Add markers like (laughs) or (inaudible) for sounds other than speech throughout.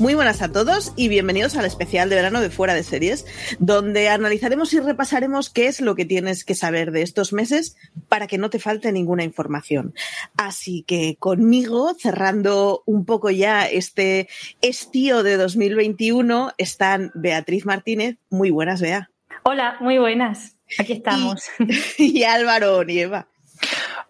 Muy buenas a todos y bienvenidos al especial de verano de Fuera de Series, donde analizaremos y repasaremos qué es lo que tienes que saber de estos meses para que no te falte ninguna información. Así que conmigo, cerrando un poco ya este estío de 2021, están Beatriz Martínez. Muy buenas, Bea. Hola, muy buenas. Aquí estamos. Y, (laughs) y Álvaro Nieva.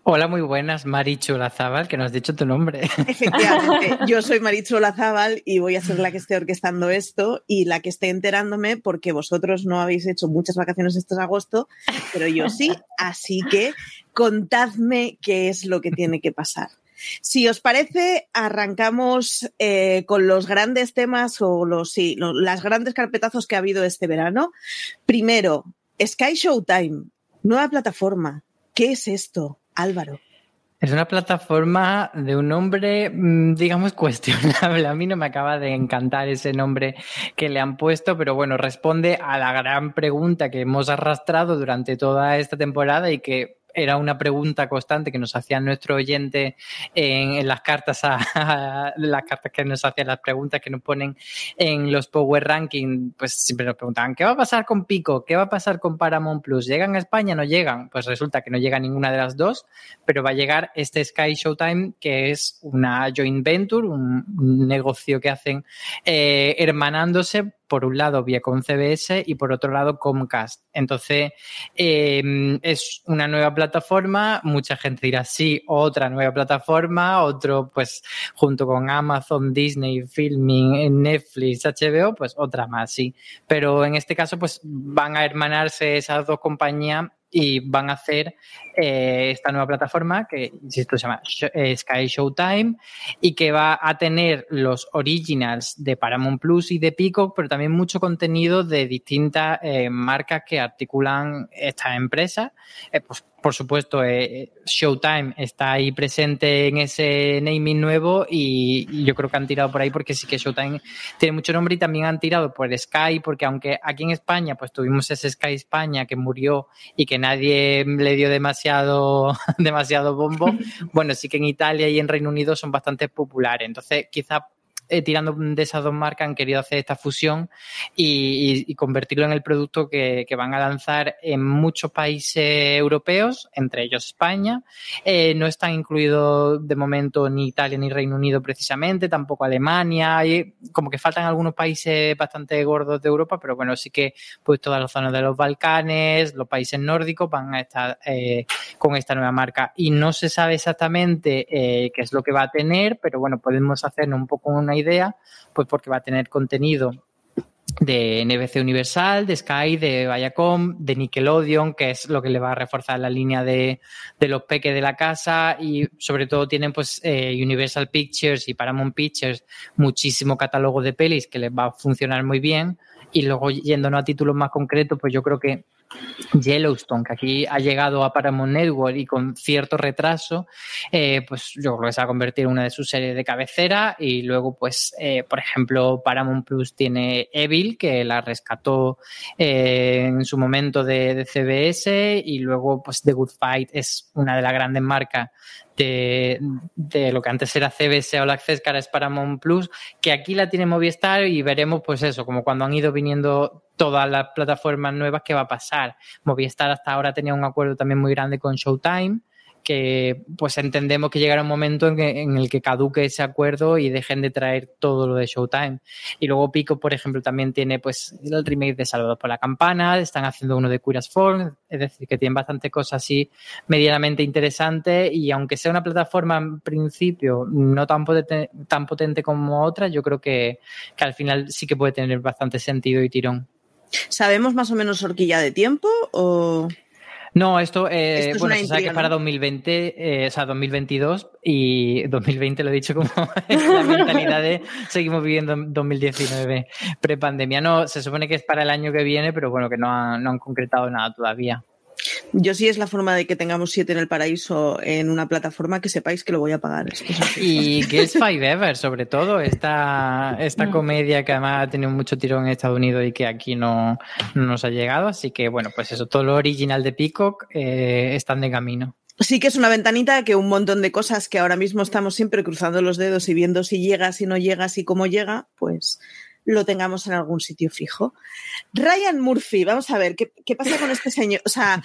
Hola, muy buenas, Marichu Olazábal, que no has dicho tu nombre. (laughs) Efectivamente, yo soy Marichu Olazábal y voy a ser la que esté orquestando esto y la que esté enterándome porque vosotros no habéis hecho muchas vacaciones este agosto, pero yo sí, así que contadme qué es lo que tiene que pasar. Si os parece, arrancamos eh, con los grandes temas o los, sí, los, las grandes carpetazos que ha habido este verano. Primero, Sky Showtime, nueva plataforma. ¿Qué es esto? Álvaro. Es una plataforma de un nombre, mm, digamos, (laughs) cuestionable. A mí no me acaba de encantar ese nombre que le han puesto, pero bueno, responde a la gran pregunta que hemos arrastrado durante toda esta temporada y que era una pregunta constante que nos hacían nuestro oyente en, las cartas a, las cartas que nos hacían las preguntas que nos ponen en los Power Ranking, pues siempre nos preguntaban ¿qué va a pasar con Pico? ¿Qué va a pasar con Paramount Plus? ¿Llegan a España? ¿No llegan? Pues resulta que no llega ninguna de las dos, pero va a llegar este Sky Showtime que es una joint venture, un, un negocio que hacen eh, hermanándose por un lado Viacom CBS y por otro lado Comcast. Entonces, eh, es una nueva plataforma, mucha gente dirá sí, otra nueva plataforma, otro pues junto con Amazon, Disney, Filming, Netflix, HBO, pues otra más, sí. Pero en este caso pues van a hermanarse esas dos compañías y van a hacer eh, esta nueva plataforma que, insisto, se llama eh, Sky Showtime y que va a tener los originals de Paramount Plus y de Peacock, pero también mucho contenido de distintas eh, marcas que articulan estas empresas. Eh, pues, por supuesto, Showtime está ahí presente en ese naming nuevo y, yo creo que han tirado por ahí porque sí que Showtime tiene mucho nombre y también han tirado por Sky porque aunque aquí en España pues tuvimos ese Sky España que murió y que nadie le dio demasiado, (laughs) demasiado bombo, (laughs) bueno, sí que en Italia y en Reino Unido son bastante populares. Entonces, quizá eh, tirando de esas dos marcas han querido hacer esta fusión y, y, y convertirlo en el producto que, que, van a lanzar en muchos países europeos, entre ellos España. Eh, no están incluidos de momento ni Italia ni Reino Unido precisamente, tampoco Alemania. Y como que faltan algunos países bastante gordos de Europa, pero bueno, sí que pues todas las zonas de los Balcanes, los países nórdicos van a estar eh, con esta nueva marca. Y no se sabe exactamente eh, qué es lo que va a tener, pero bueno, podemos hacernos un poco una idea, pues porque va a tener contenido de NBC Universal, de Sky, de Viacom, de Nickelodeon, que es lo que le va a reforzar la línea de, de los peques de la casa. Y sobre todo tienen pues eh, Universal Pictures y Paramount Pictures muchísimo catálogo de pelis que les va a funcionar muy bien. Y luego yéndonos a títulos más concretos pues yo creo que Yellowstone, que aquí ha llegado a Paramount Network y con cierto retraso, eh, pues yo creo que se va a convertir en una de sus series de cabecera. Y luego, pues, eh, por ejemplo, Paramount Plus tiene Evil, que la rescató eh, en su momento de, de, CBS. Y luego, pues, The Good Fight es una de las grandes marcas de, lo que antes era CBS All Access, que ahora Plus, que aquí la tiene Movistar y veremos pues eso, como cuando han ido viniendo todas las plataformas nuevas, ¿qué va a pasar? Movistar hasta ahora tenía un acuerdo también muy grande con Showtime que pues entendemos que llegará un momento en, el que caduque ese acuerdo y dejen de traer todo lo de Showtime. Y luego Pico, por ejemplo, también tiene pues el remake de Saludos por la Campana, están haciendo uno de Curas Form, es decir, que tienen bastante cosas así medianamente interesantes y aunque sea una plataforma en principio no tan potente, tan potente como otras, yo creo que, que al final sí que puede tener bastante sentido y tirón. ¿Sabemos más o menos horquilla de tiempo o...? No, esto, eh, bueno, se sabe que para 2020, eh, o sea, 2022 y 2020 lo he dicho como (laughs) la mentalidad de seguimos viviendo en 2019 prepandemia. No, se supone que es para el año que viene, pero bueno, que no, no han concretado nada todavía. Yo sí es la forma de que tengamos siete en el paraíso en una plataforma que sepáis que lo voy a pagar. y que es Five Ever, sobre todo, esta, esta mm. comedia que además ha tenido mucho tirón en Estados Unidos y que aquí no, nos ha llegado. Así que, bueno, pues eso, todo lo original de Peacock eh, están de camino. Sí que es una ventanita que un montón de cosas que ahora mismo estamos siempre cruzando los dedos y viendo si llega, si no llega, si cómo llega, pues lo tengamos en algún sitio fijo. Ryan Murphy, vamos a ver, ¿qué, pasa con este señor? O sea,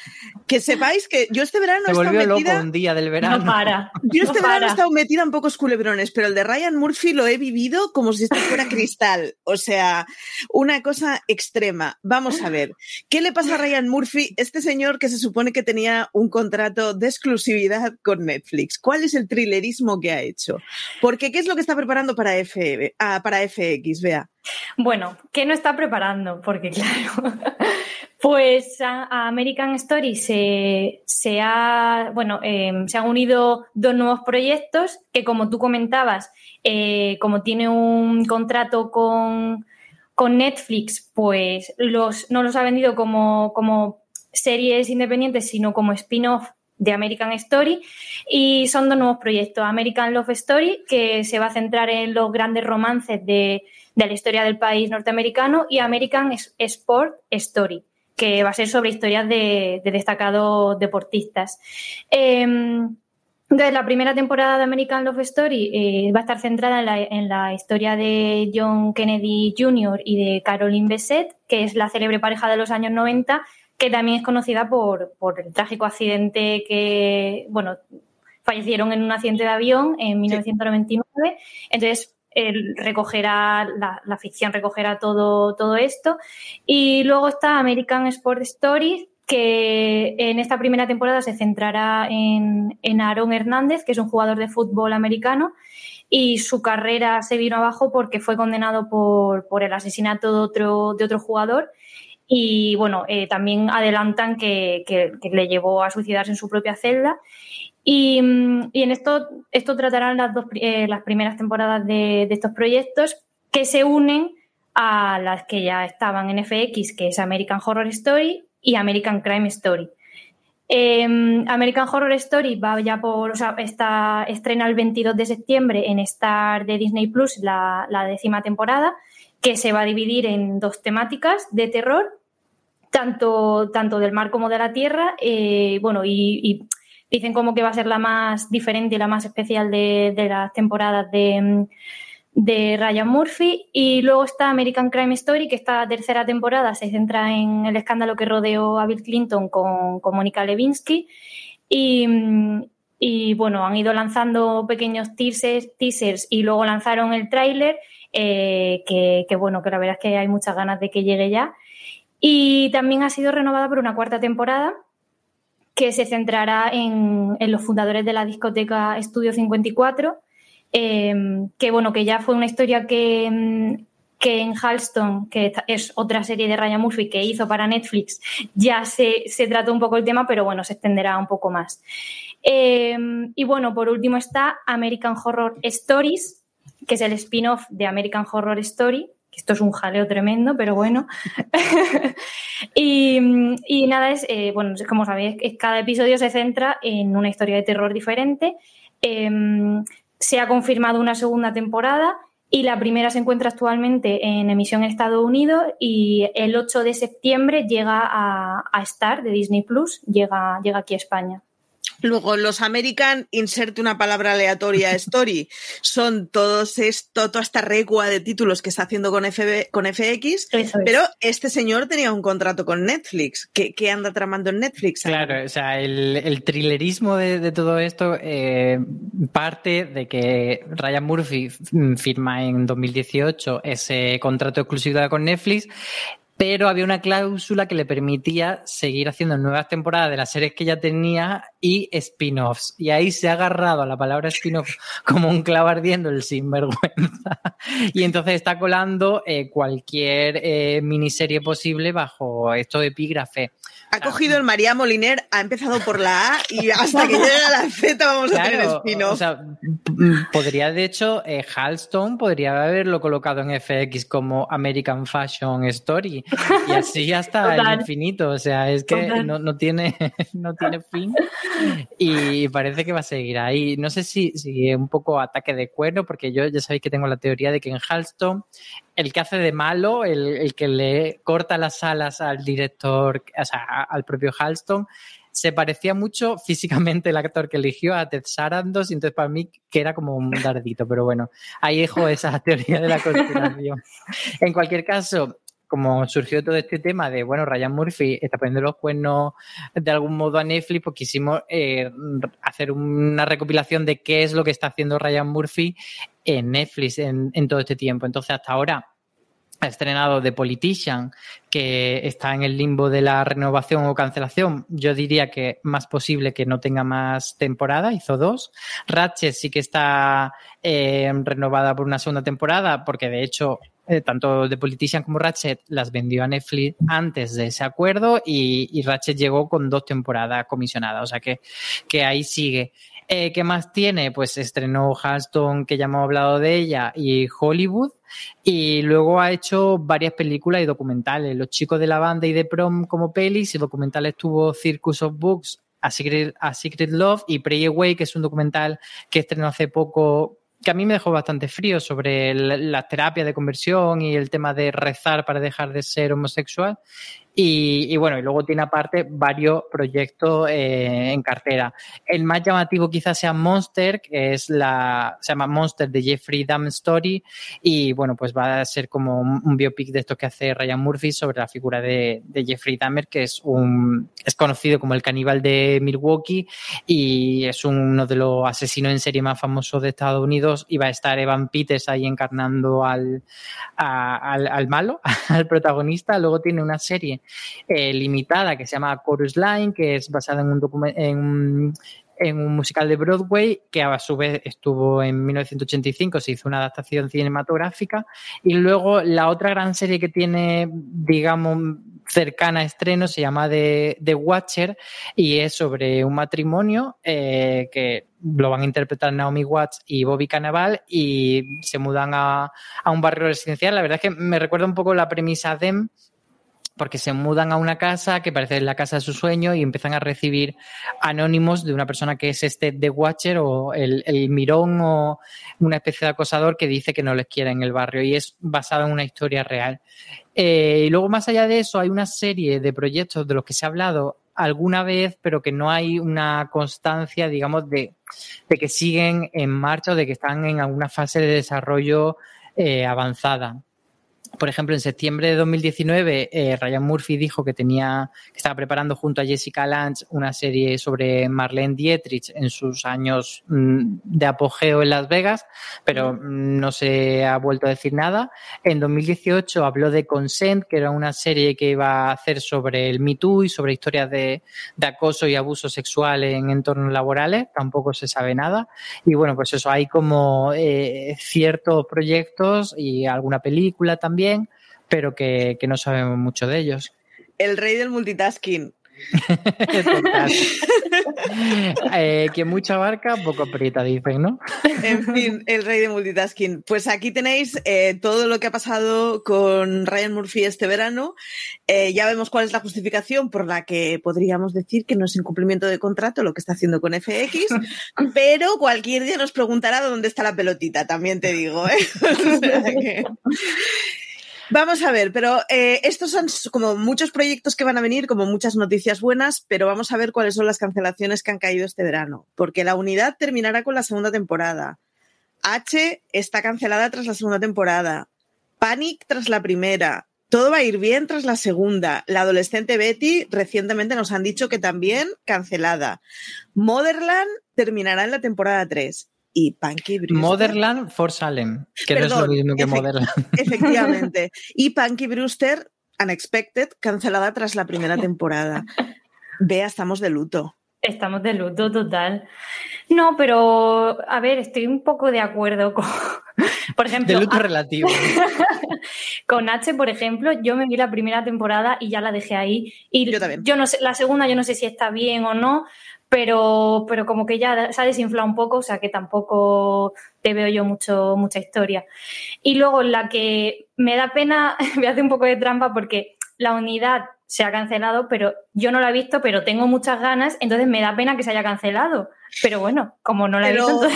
que sepáis que yo este verano he estado metida... un día del verano. No para. (laughs) Yo este verano he estado metida en pocos culebrones, pero el de Ryan Murphy lo he vivido como si esto fuera cristal. O sea, una cosa extrema. Vamos a ver, ¿qué le pasa a Ryan Murphy, este señor que se supone que tenía un contrato de exclusividad con Netflix? ¿Cuál es el thrillerismo que ha hecho? Porque, ¿qué es lo que está preparando para, F, ah, para FX? Vea. Bueno, ¿qué no está preparando? Porque (laughs) claro, pues a, American Story se, ha, bueno, em, se han unido dos nuevos proyectos que como tú comentabas, eh, como tiene un contrato con, con Netflix, pues los, no los ha vendido como, como series independientes, sino como spin-off de American Story y son dos nuevos proyectos. American Love Story, que se va a centrar en los grandes romances de de la historia del país norteamericano, y American Sport Story, que va a ser sobre historias de, destacados deportistas. Em, entonces, la primera temporada de American Love Story eh, va a estar centrada en la, historia de John Kennedy Jr. y de Caroline Bessette, que es la célebre pareja de los años 90, que también es conocida por, por el trágico accidente que, bueno, fallecieron en un accidente de avión en 1999. Entonces, recogerá, la, ficción recogerá todo, todo esto. Y luego está American Sport Stories, que en esta primera temporada se centrará en, en Aaron Hernández, que es un jugador de fútbol americano, y su carrera se vino abajo porque fue condenado por, por el asesinato de otro, de otro jugador. Y bueno, eh, también adelantan que, que, le llevó a suicidarse en su propia celda. Y, en esto, esto tratarán las, dos, eh, las primeras temporadas de, estos proyectos que se unen a las que ya estaban en FX, que es American Horror Story y American Crime Story. Em, American Horror Story va ya por, o sea, está, estrena el 22 de septiembre en Star de Disney Plus la, décima temporada, que se va a dividir en dos temáticas de terror, tanto, tanto del mar como de la tierra, eh, bueno, y Dicen como que va a ser la más diferente y la más especial de, las temporadas de, Ryan Murphy. Y luego está American Crime Story, que esta tercera temporada se centra en el escándalo que rodeó a Bill Clinton con, con Mónica Levinsky. Y, bueno, han ido lanzando pequeños teasers, teasers y luego lanzaron el tráiler, eh, que, bueno, que la verdad es que hay muchas ganas de que llegue ya. Y también ha sido renovada por una cuarta temporada que se centrará en, los fundadores de la discoteca Estudio 54, em, que bueno, que ya fue una historia que, em, que en Halston, que es otra serie de Ryan Murphy que hizo para Netflix, ya se, se trató un poco el tema, pero bueno, se extenderá un poco más. Em, y bueno, por último está American Horror Stories, que es el spin-off de American Horror Story, esto es un jaleo tremendo, pero bueno. (laughs) y, nada, es, eh, bueno, como sabéis, cada episodio se centra en una historia de terror diferente. Em, se ha confirmado una segunda temporada y la primera se encuentra actualmente en emisión en Estados Unidos y el 8 de septiembre llega a, a Star de Disney Plus, llega, llega aquí a España. Luego, los American, inserte una palabra aleatoria (laughs) story, son todos esto, toda esta recua de títulos que está haciendo con, FB, con FX, pero este señor tenía un contrato con Netflix. ¿Qué, qué anda tramando en Netflix? Claro, o sea, el, el thrillerismo de, de, todo esto eh, parte de que Ryan Murphy firma en 2018 ese contrato exclusivo con Netflix pero había una cláusula que le permitía seguir haciendo nuevas temporadas de las series que ya tenía y spin-offs. Y ahí se ha agarrado a la palabra spin-off (laughs) como un clavo ardiendo el sinvergüenza. (laughs) Y entonces está colando eh, cualquier eh, miniserie posible bajo esto de epígrafe. Ha cogido el María Moliner, ha empezado por la A y hasta que llegue a la Z vamos a tener spin-off. O sea, podría, de hecho, eh, Halston podría haberlo colocado en FX como American Fashion Story y así hasta el infinito. O sea, es que no, no, tiene, (laughs) no tiene fin y parece que va a seguir ahí. No sé si, si un poco ataque de cuerno, porque yo ya sabéis que tengo la teoría de que en Halston el que hace de malo, el, el, que le corta las alas al director, o sea, al propio Halston, se parecía mucho (laughs) físicamente el actor que eligió a Ted Sarandos, y entonces para mí que era como un dardito, pero bueno, ahí dejo esa (laughs) teoría de la conspiración. en cualquier caso, como surgió todo este tema de, bueno, Ryan Murphy está poniendo los cuernos de algún modo a Netflix, pues quisimos eh, hacer una recopilación de qué es lo que está haciendo Ryan Murphy en Netflix en, todo este tiempo. Entonces, hasta ahora ha estrenado The Politician, que está en el limbo de la renovación o cancelación. Yo diría que más posible que no tenga más temporada, hizo dos. Ratchet sí que está eh, renovada por una segunda temporada, porque de hecho eh, tanto The Politician como Ratchet las vendió a Netflix antes de ese acuerdo y, Ratchet llegó con dos temporadas comisionadas, o sea que, que ahí sigue. Eh, ¿Qué más tiene? Pues estrenó Halston, que ya hemos hablado de ella, y Hollywood. Y luego ha hecho varias películas y documentales. Los chicos de la banda y de prom como pelis y documentales tuvo Circus of Books, A Secret, A Secret Love y Pray Away, que es un documental que estrenó hace poco que a mí me dejó bastante frío sobre la terapia de conversión y el tema de rezar para dejar de ser homosexual. Y, y, bueno, y luego tiene aparte varios proyectos eh, en cartera. El más llamativo quizás sea Monster, que es la, se llama Monster de Jeffrey Dahmer Story. Y bueno, pues va a ser como un, biopic de estos que hace Ryan Murphy sobre la figura de, de, Jeffrey Dahmer, que es un, es conocido como el caníbal de Milwaukee y es uno de los asesinos en serie más famosos de Estados Unidos. Y va a estar Evan Peters ahí encarnando al, al, al malo, (laughs) al protagonista. Luego tiene una serie eh, limitada que se llama Chorus Line, que es basada en un, en, un musical de Broadway que a su vez estuvo en 1985, se hizo una adaptación cinematográfica y luego la otra gran serie que tiene, digamos, cercana a estreno se llama The, The Watcher y es sobre un matrimonio eh, que lo van a interpretar Naomi Watts y Bobby Cannavale y se mudan a, a un barrio residencial. La verdad es que me recuerda un poco la premisa de porque se mudan a una casa que parece la casa de su sueño y empiezan a recibir anónimos de una persona que es este The Watcher o el, el, mirón o una especie de acosador que dice que no les quiere en el barrio y es basado en una historia real. Eh, y luego, más allá de eso, hay una serie de proyectos de los que se ha hablado alguna vez, pero que no hay una constancia, digamos, de, de que siguen en marcha o de que están en alguna fase de desarrollo eh, avanzada por ejemplo, en septiembre de 2019, eh, Ryan Murphy dijo que tenía, que estaba preparando junto a Jessica Lange una serie sobre Marlene Dietrich en sus años mm, de apogeo en Las Vegas, pero mm, no se ha vuelto a decir nada. En 2018 habló de Consent, que era una serie que iba a hacer sobre el Me Too y sobre historias de, de acoso y abuso sexual en entornos laborales. Tampoco se sabe nada. Y bueno, pues eso, hay como eh, ciertos proyectos y alguna película también pero que, que no sabemos mucho de ellos. El rey del multitasking. (laughs) (laughs) eh, que mucha barca, poco aprieta, dicen, ¿no? en fin, el rey de multitasking. Pues aquí tenéis eh, todo lo que ha pasado con Ryan Murphy este verano. Eh, ya vemos cuál es la justificación por la que podríamos decir que no es incumplimiento de contrato lo que está haciendo con FX, (laughs) pero cualquier día nos preguntará dónde está la pelotita, también te digo. ¿eh? o sea que... Vamos a ver, pero eh, estos son como muchos proyectos que van a venir, como muchas noticias buenas, pero vamos a ver cuáles son las cancelaciones que han caído este verano, porque la unidad terminará con la segunda temporada. H está cancelada tras la segunda temporada. Panic tras la primera. Todo va a ir bien tras la segunda. La adolescente Betty recientemente nos han dicho que también cancelada. Motherland terminará en la temporada 3 y Punky Brewster. Motherland for Salem, que no es lo mismo que Motherland. (laughs) Efectivamente. Y Punky Brewster, Unexpected, cancelada tras la primera temporada. Vea, estamos de luto. Estamos de luto total. No, pero a ver, estoy un poco de acuerdo con, (laughs) por ejemplo, de luto relativo. (laughs) con H, por ejemplo, yo me vi la primera temporada y ya la dejé ahí. Y yo también. Yo no sé, la segunda yo no sé si está bien o no, pero, pero como que ya se ha desinflado un poco, o sea que tampoco te veo yo mucho, mucha historia. Y luego la que me da pena, (laughs) me hace un poco de trampa porque la unidad se ha cancelado, pero yo no la he visto, pero tengo muchas ganas, entonces me da pena que se haya cancelado. Pero bueno, como no la he visto.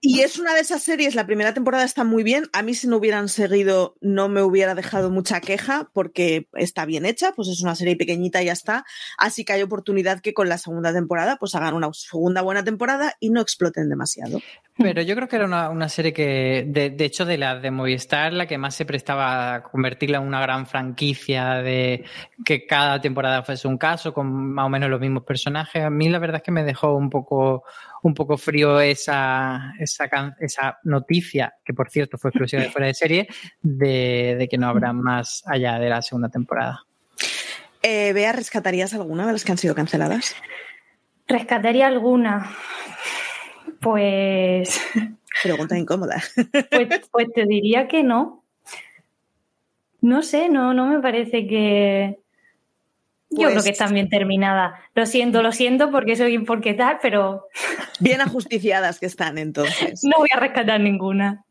Y es una de esas series, la primera temporada está muy bien. A mí, si no hubieran seguido, no me hubiera dejado mucha queja, porque está bien hecha, pues es una serie pequeñita y ya está. Así que hay oportunidad que con la segunda temporada, pues hagan una segunda buena temporada y no exploten demasiado. Pero yo creo que era una, serie que, de, de, hecho, de la de Movistar, la que más se prestaba a convertirla en una gran franquicia, de que cada temporada fuese un caso, con más o menos los mismos personajes. A mí la verdad es que me dejó un poco, un poco frío esa, esa, esa noticia, que por cierto fue exclusiva de (laughs) fuera de serie, de, de que no habrá más allá de la segunda temporada. Eh, Bea, ¿rescatarías alguna de las que han sido canceladas? Rescataría alguna. Pues. Pregunta incómoda. (laughs) Pues, pues, te diría que no. No sé, no, no me parece que. Yo creo que pues están bien terminadas. Lo siento, lo siento porque soy porque tal, pero. (laughs) Bien ajusticiadas que están entonces. No voy a rescatar ninguna.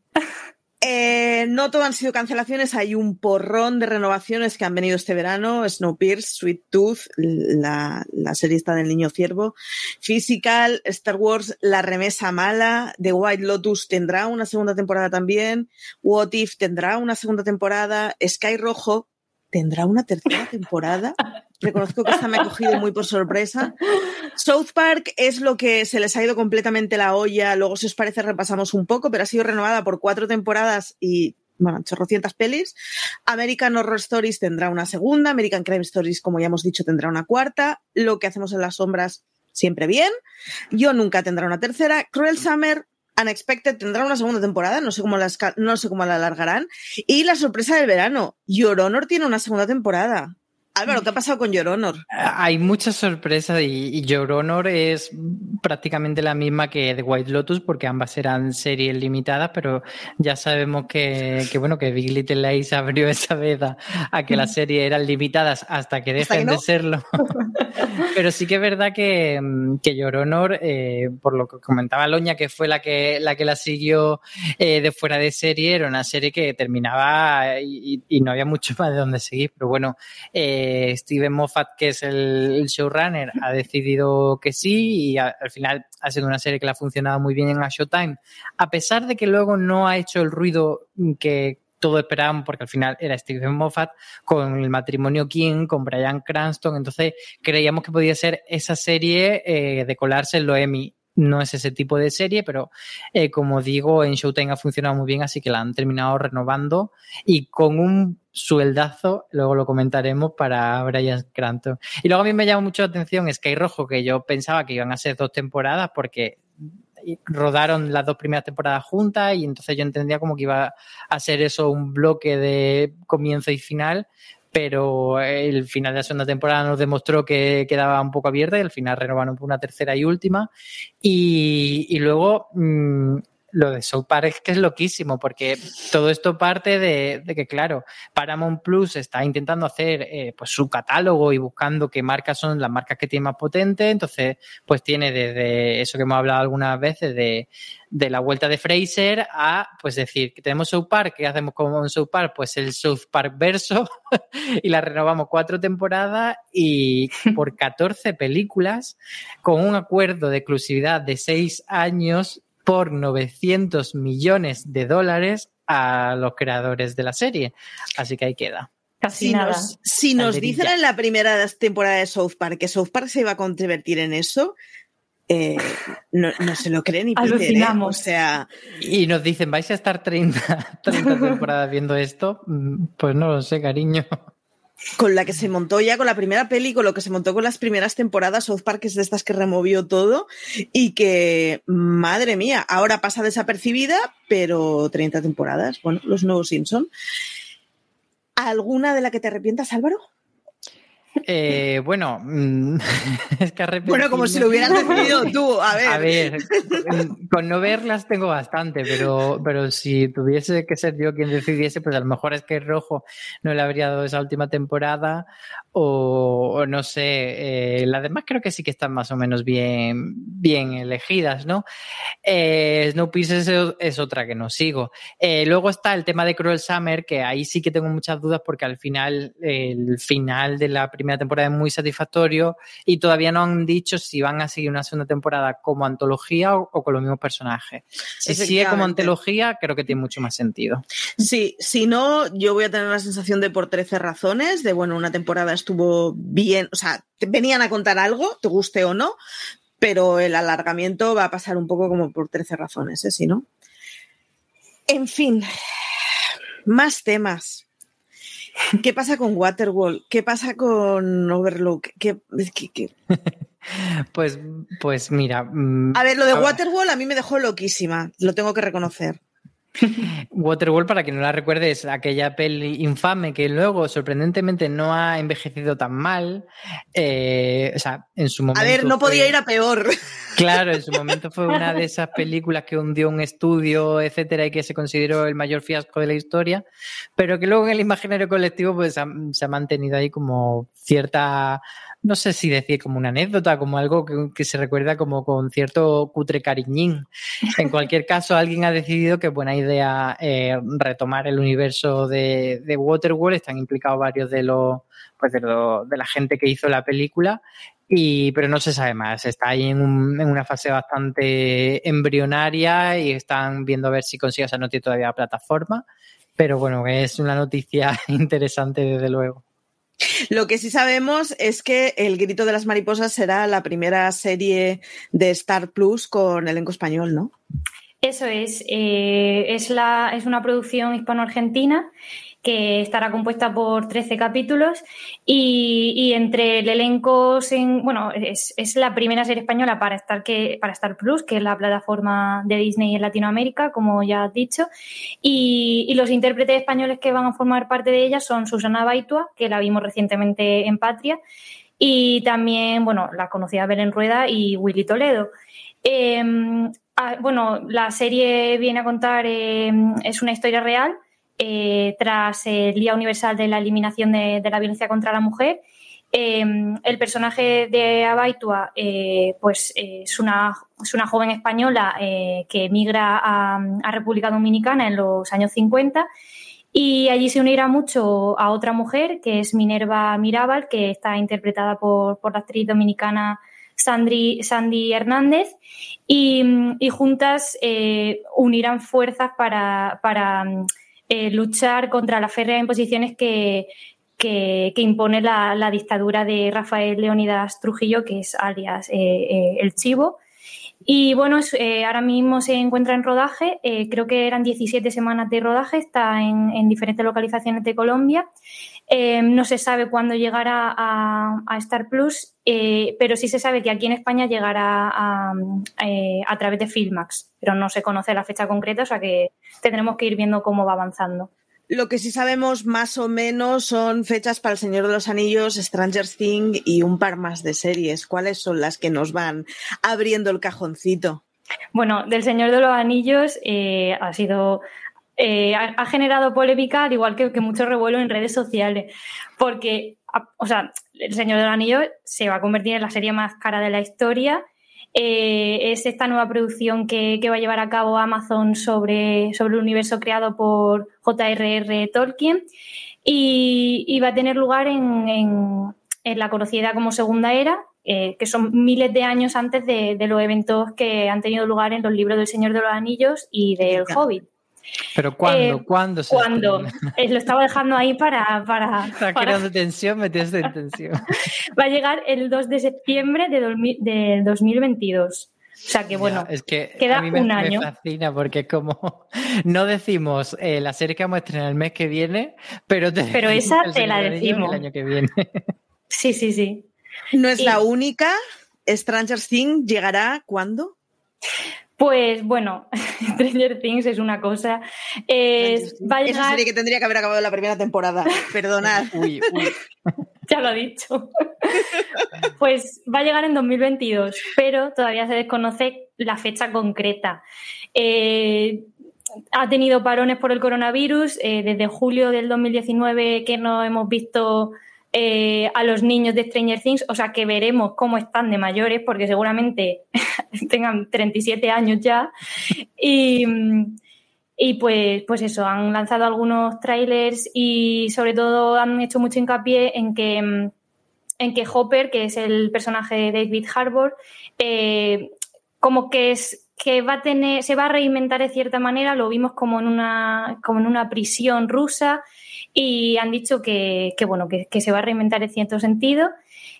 Eh, no todo han sido cancelaciones, hay un porrón de renovaciones que han venido este verano. Snowpiercer, Sweet Tooth, la, la serie está del niño ciervo, Physical, Star Wars, La remesa mala, The White Lotus tendrá una segunda temporada también, What If tendrá una segunda temporada, Sky Rojo tendrá una tercera temporada. Reconozco que esta me ha cogido muy por sorpresa. South Park es lo que se les ha ido completamente la olla. Luego, si os parece, repasamos un poco, pero ha sido renovada por cuatro temporadas y, bueno, chorrocientas pelis. American Horror Stories tendrá una segunda. American Crime Stories, como ya hemos dicho, tendrá una cuarta. Lo que hacemos en las sombras, siempre bien. Yo nunca tendrá una tercera. Cruel Summer Unexpected tendrá una segunda temporada, no sé cómo la, no sé cómo la alargarán. Y la sorpresa del verano, Your Honor tiene una segunda temporada. Álvaro, ¿qué ha pasado con Your Honor? Hay muchas sorpresas y, Your Honor es prácticamente la misma que The White Lotus porque ambas eran series limitadas, pero ya sabemos que, bueno, que Big Little Lies abrió (laughs) esa veda a que las series eran limitadas hasta que dejen de serlo. (laughs) pero sí que es verdad que, que Your Honor, eh, por lo que comentaba Loña, que fue la que la, que la siguió eh, de fuera de serie, era una serie que terminaba y, y, no había mucho más de dónde seguir, pero bueno, eh, Steven Moffat, que es el, showrunner, ha decidido que sí y al final ha sido una serie que le ha funcionado muy bien en a Showtime, a pesar de que luego no ha hecho el ruido que todos esperábamos, porque al final era Steven Moffat, con el matrimonio King, con Brian Cranston, entonces creíamos que podía ser esa serie eh, de colarse en lo Emmy no es ese tipo de serie, pero eh, como digo, en Showtime ha funcionado muy bien, así que la han terminado renovando y con un sueldazo, luego lo comentaremos para Brian Cranston. Y luego a mí me llama mucho la atención Sky Rojo, que yo pensaba que iban a ser dos temporadas porque rodaron las dos primeras temporadas juntas y entonces yo entendía como que iba a ser eso un bloque de comienzo y final, pero el final de la segunda temporada nos demostró que quedaba un poco abierta y al final renovaron por una tercera y última. Y, luego mmm, lo de South Park es que es loquísimo, porque todo esto parte de, que, claro, Paramount Plus está intentando hacer eh, pues su catálogo y buscando qué marcas son las marcas que tiene más potentes. Entonces, pues tiene desde eso que hemos hablado algunas veces de, de la vuelta de Fraser a, pues decir, que tenemos South Park, ¿qué hacemos con South Park? Pues el South Park verso (laughs) y la renovamos cuatro temporadas y (laughs) por 14 películas con un acuerdo de exclusividad de seis años por 900 millones de dólares a los creadores de la serie. Así que ahí queda. Casi Si nada. nos, si nos Calderilla. dicen en la primera temporada de South Park que South Park se iba a convertir en eso, eh, no, no se lo creen ni Peter, ¿eh? Alucinamos. O sea, Y nos dicen, ¿vais a estar 30, 30 (laughs) temporadas viendo esto? Mm, Pues no lo sé, cariño. Con la que se montó ya con la primera peli, con lo que se montó con las primeras temporadas, South Park es de estas que removió todo y que, madre mía, ahora pasa desapercibida, pero 30 temporadas, bueno, los nuevos Simpson. ¿Alguna de la que te arrepientas, Álvaro? Eh, bueno, mm, (laughs) es que Bueno, como si lo hubieras decidido (laughs) tú, a ver. A ver, con- con no verlas tengo bastante, pero, pero si tuviese que ser yo quien decidiese, pues a lo mejor es que Rojo no le habría dado esa última temporada o, o no sé, eh, las demás creo que sí que están más o menos bien, bien elegidas, ¿no? Eh, Snowpiercer es, es otra que no sigo. Eh, luego está el tema de Cruel Summer, que ahí sí que tengo muchas dudas porque al final, el final de la primera temporada es muy satisfactorio y todavía no han dicho si van a seguir una segunda temporada como antología o, o con los mismos personajes. Si sigue como antología, creo que tiene mucho más sentido. Sí, si no, yo voy a tener la sensación de por 13 razones, de bueno, una temporada estuvo bien, o sea, te venían a contar algo, te guste o no, pero el alargamiento va a pasar un poco como por 13 razones, ¿eh? Si no. En fin, más temas. ¿Qué pasa con Waterworld? ¿Qué pasa con Overlook? ¿Qué, qué- qué? (laughs) Pues, pues mira. mm, A ver, lo de. Waterworld a mí me dejó loquísima, lo tengo que reconocer. Waterworld, para quien no la recuerde, es aquella peli infame que luego, sorprendentemente, no ha envejecido tan mal. Eh, o sea, en su momento. A ver, no fue- podía ir a peor. Claro, en su (laughs) momento fue una de esas películas que hundió un estudio, etcétera, y que se consideró el mayor fiasco de la historia, pero que luego en el imaginario colectivo pues ha- se ha mantenido ahí como cierta, no sé si decir como una anécdota, como algo que, que se recuerda como con cierto cutre cariñín. En (laughs) cualquier caso, alguien ha decidido que es buena idea eh, retomar el universo de, de Waterworld, están implicados varios de los pues de, lo- de la gente que hizo la película y, pero no se sabe más. Está ahí en, un- en una fase bastante embrionaria y están viendo a ver si consigue, o sea, no tiene todavía plataforma, pero bueno, es una noticia (laughs) interesante desde luego. Lo que sí sabemos es que El Grito de las Mariposas será la primera serie de Star Plus con elenco español, ¿no? Eso es, eh, es, la, es una producción hispano-argentina que estará compuesta por 13 capítulos y, entre el elenco, en, bueno, es, es, la primera serie española para Star, que, para Plus, que es la plataforma de Disney en Latinoamérica, como ya has dicho, y, y los intérpretes españoles que van a formar parte de ella son Susana Baitua, que la vimos recientemente en Patria, y también, bueno, la conocida Belén Rueda y Willy Toledo. Eh, ah, bueno, la serie viene a contar, eh, es una historia real eh, tras el Día Universal de la Eliminación de, la Violencia contra la Mujer. Eh, el personaje de Abaitua eh, pues, es, una, es una joven española eh, que emigra a, República Dominicana en los años 50 y allí se unirá mucho a otra mujer que es Minerva Mirabal, que está interpretada por, por la actriz dominicana Sandri, Sandy Hernández, y, juntas eh, unirán fuerzas para, para eh, luchar contra las férreas imposiciones que, que, impone la, la, dictadura de Rafael Leonidas Trujillo, que es alias eh, el Chivo. Y bueno, eh, ahora mismo se encuentra en rodaje, eh, creo que eran 17 semanas de rodaje, está en diferentes localizaciones de Colombia. Eh, no se sabe cuándo llegará a, a Star Plus, eh, pero sí se sabe que aquí en España llegará a, eh, a, través de Filmax, pero no se conoce la fecha concreta, o sea que tendremos que ir viendo cómo va avanzando. Lo que sí sabemos más o menos son fechas para El Señor de los Anillos, Stranger Things y un par más de series. ¿Cuáles son las que nos van abriendo el cajoncito? Bueno, del Señor de los Anillos eh, ha sido eh, ha, ha, generado polémica, al igual que, que, mucho revuelo en redes sociales, porque, o sea, El Señor de los Anillos se va a convertir en la serie más cara de la historia. Eh, es esta nueva producción que, que, va a llevar a cabo Amazon sobre, sobre el universo creado por J.R.R. Tolkien y, y, va a tener lugar en, en, en la conocida como Segunda Era, eh, que son miles de años antes de, de, los eventos que han tenido lugar en los libros del Señor de los Anillos y del Hobbit. ¿Pero cuándo? Eh, ¿Cuándo se ¿Cuándo? (laughs) Eh, lo estaba dejando ahí para... para, Está (laughs) para- creando tensión, metías en tensión. (laughs) Va a llegar el 2 de septiembre de, 2000 de 2022. O sea que bueno, Ya, es que queda a mí me, un me año. fascina porque como no decimos eh, la serie que vamos a estrenar el mes que viene, pero te Pero esa El te la decimos. el año que viene. sí, sí, sí. No es Y- la única. Stranger Things llegará ¿cuándo? Pues bueno, (laughs) Stranger Things es una cosa. Eh, va a Esa llegar, serie que tendría que haber acabado la primera temporada. (laughs) Perdonad. Uy, uy. (laughs) ya lo ha dicho. pues va a llegar en 2022, pero todavía se desconoce la fecha concreta. Eh, ha tenido parones por el coronavirus. eh, desde julio del 2019 que no hemos visto eh, a los niños de Stranger Things, o sea que veremos cómo están de mayores, porque seguramente (laughs) tengan 37 años ya. Y, pues, pues eso, han lanzado algunos trailers y sobre todo han hecho mucho hincapié en que, en que Hopper, que es el personaje de David Harbour, eh, como que es que va a tener, se va a reinventar de cierta manera, lo vimos como en una, como en una prisión rusa y han dicho que, bueno, que, se va a reinventar en cierto sentido.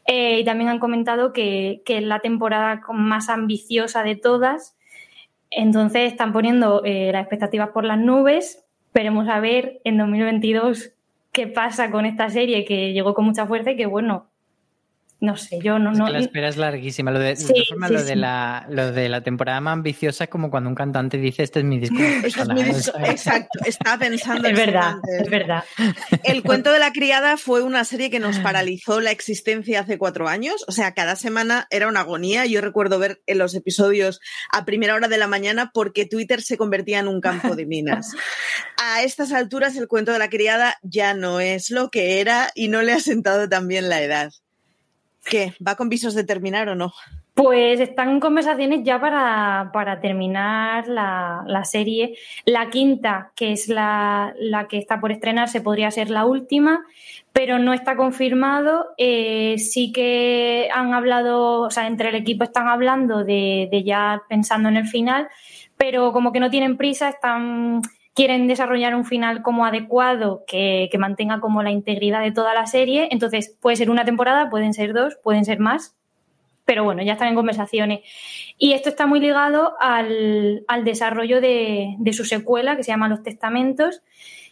Eh, y también han comentado que, es la temporada más ambiciosa de todas. Entonces están poniendo eh, las expectativas por las nubes. Veremos a ver en 2022 qué pasa con esta serie que llegó con mucha fuerza y que bueno, no sé, yo no... Es no que la espera es larguísima. Lo de, Sí, sí, lo, de la, lo de la temporada más ambiciosa es como cuando un cantante dice este es mi disco. (laughs) Eso es mi disco. Exacto, estaba pensando (laughs) Es verdad, es (laughs) verdad. El cuento de la criada fue una serie que nos paralizó la existencia hace cuatro años. O sea, cada semana era una agonía. Yo recuerdo ver en los episodios a primera hora de la mañana porque Twitter se convertía en un campo de minas. A estas alturas, el cuento de la criada ya no es lo que era y no le ha sentado tan bien la edad. ¿Qué? ¿Va con visos de terminar o no? Pues están conversaciones ya para, para terminar la, la serie. La quinta, que es la, la que está por estrenarse, podría ser la última, pero no está confirmado. Eh, sí que han hablado, o sea, entre el equipo están hablando de, de ya pensando en el final, pero como que no tienen prisa, están quieren desarrollar un final como adecuado que, que mantenga como la integridad de toda la serie. Entonces, puede ser una temporada, pueden ser dos, pueden ser más, pero bueno, ya están en conversaciones. Y esto está muy ligado al, al desarrollo de, de, su secuela, que se llama Los Testamentos,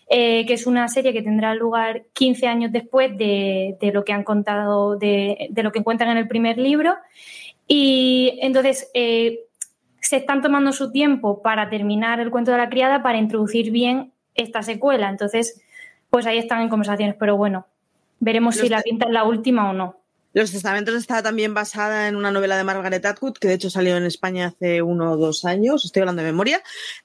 eh, que es una serie que tendrá lugar 15 años después de, de lo que han contado, de, de, lo que encuentran en el primer libro. Y entonces eh, se están tomando su tiempo para terminar el cuento de la criada, para introducir bien esta secuela. Entonces, pues ahí están en conversaciones, pero bueno, veremos Los si la pinta es la última o no. Los Testamentos está también basada en una novela de Margaret Atwood, que de hecho salió en España hace uno o dos años, estoy hablando de memoria.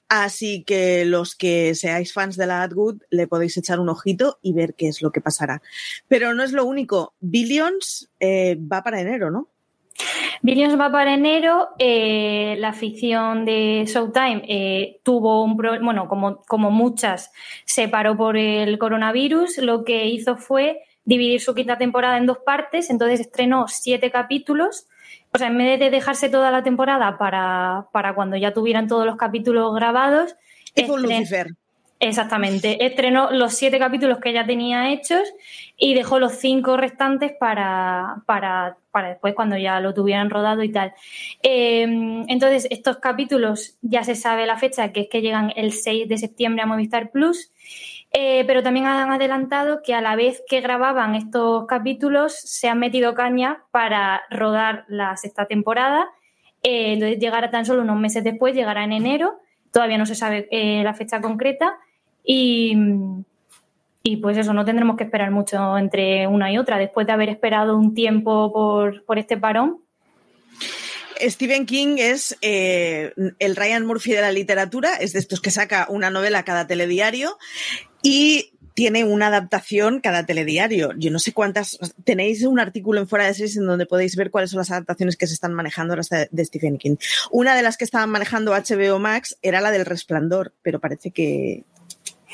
Así que los que seáis fans de la Atwood le podéis echar un ojito y ver qué es lo que pasará. Pero no es lo único. Billions eh, va para enero, ¿no? Billions va para enero. Eh, la ficción de Showtime eh, tuvo un problema, bueno, como, como muchas, se paró por el coronavirus. Lo que hizo fue dividir su quinta temporada en dos partes, entonces estrenó siete capítulos. O sea, en vez de dejarse toda la temporada para, para cuando ya tuvieran todos los capítulos grabados. Hizo un Lucifer. Exactamente. Estrenó los siete capítulos que ya tenía hechos y dejó los cinco restantes para, para, para después cuando ya lo tuvieran rodado y tal. Eh, entonces, estos capítulos ya se sabe la fecha, que es que llegan el 6 de septiembre a Movistar Plus. Eh, pero también han adelantado que a la vez que grababan estos capítulos se han metido caña para rodar la sexta temporada. Eh, entonces llegará tan solo unos meses después, llegará en enero. Todavía no se sabe eh, la fecha concreta. Y, y, pues eso, no tendremos que esperar mucho entre una y otra, después de haber esperado un tiempo por, por este parón. Stephen King es eh, el Ryan Murphy de la literatura, es de estos que saca una novela cada telediario y tiene una adaptación cada telediario. Yo no sé cuántas. Tenéis un artículo en Fuera de Series en donde podéis ver cuáles son las adaptaciones que se están manejando ahora de Stephen King. Una de las que estaban manejando HBO Max era la del Resplandor, pero parece que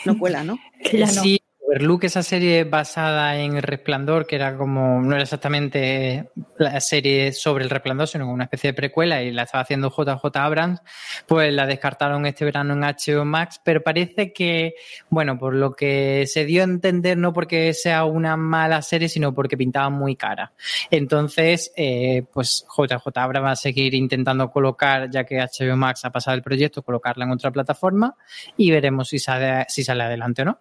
no cuela, ¿no? Que ya no. Sí, Overlook, esa serie basada en El Resplandor, que era como, no era exactamente la serie sobre El Resplandor, sino una especie de precuela y la estaba haciendo JJ Abrams, pues la descartaron este verano en HBO Max, pero parece que, bueno, por lo que se dio a entender, no porque sea una mala serie, sino porque pintaba muy cara. Entonces, eh, pues JJ Abrams va a seguir intentando colocar, ya que HBO Max ha pasado el proyecto, colocarla en otra plataforma y veremos si sale, si sale adelante o no.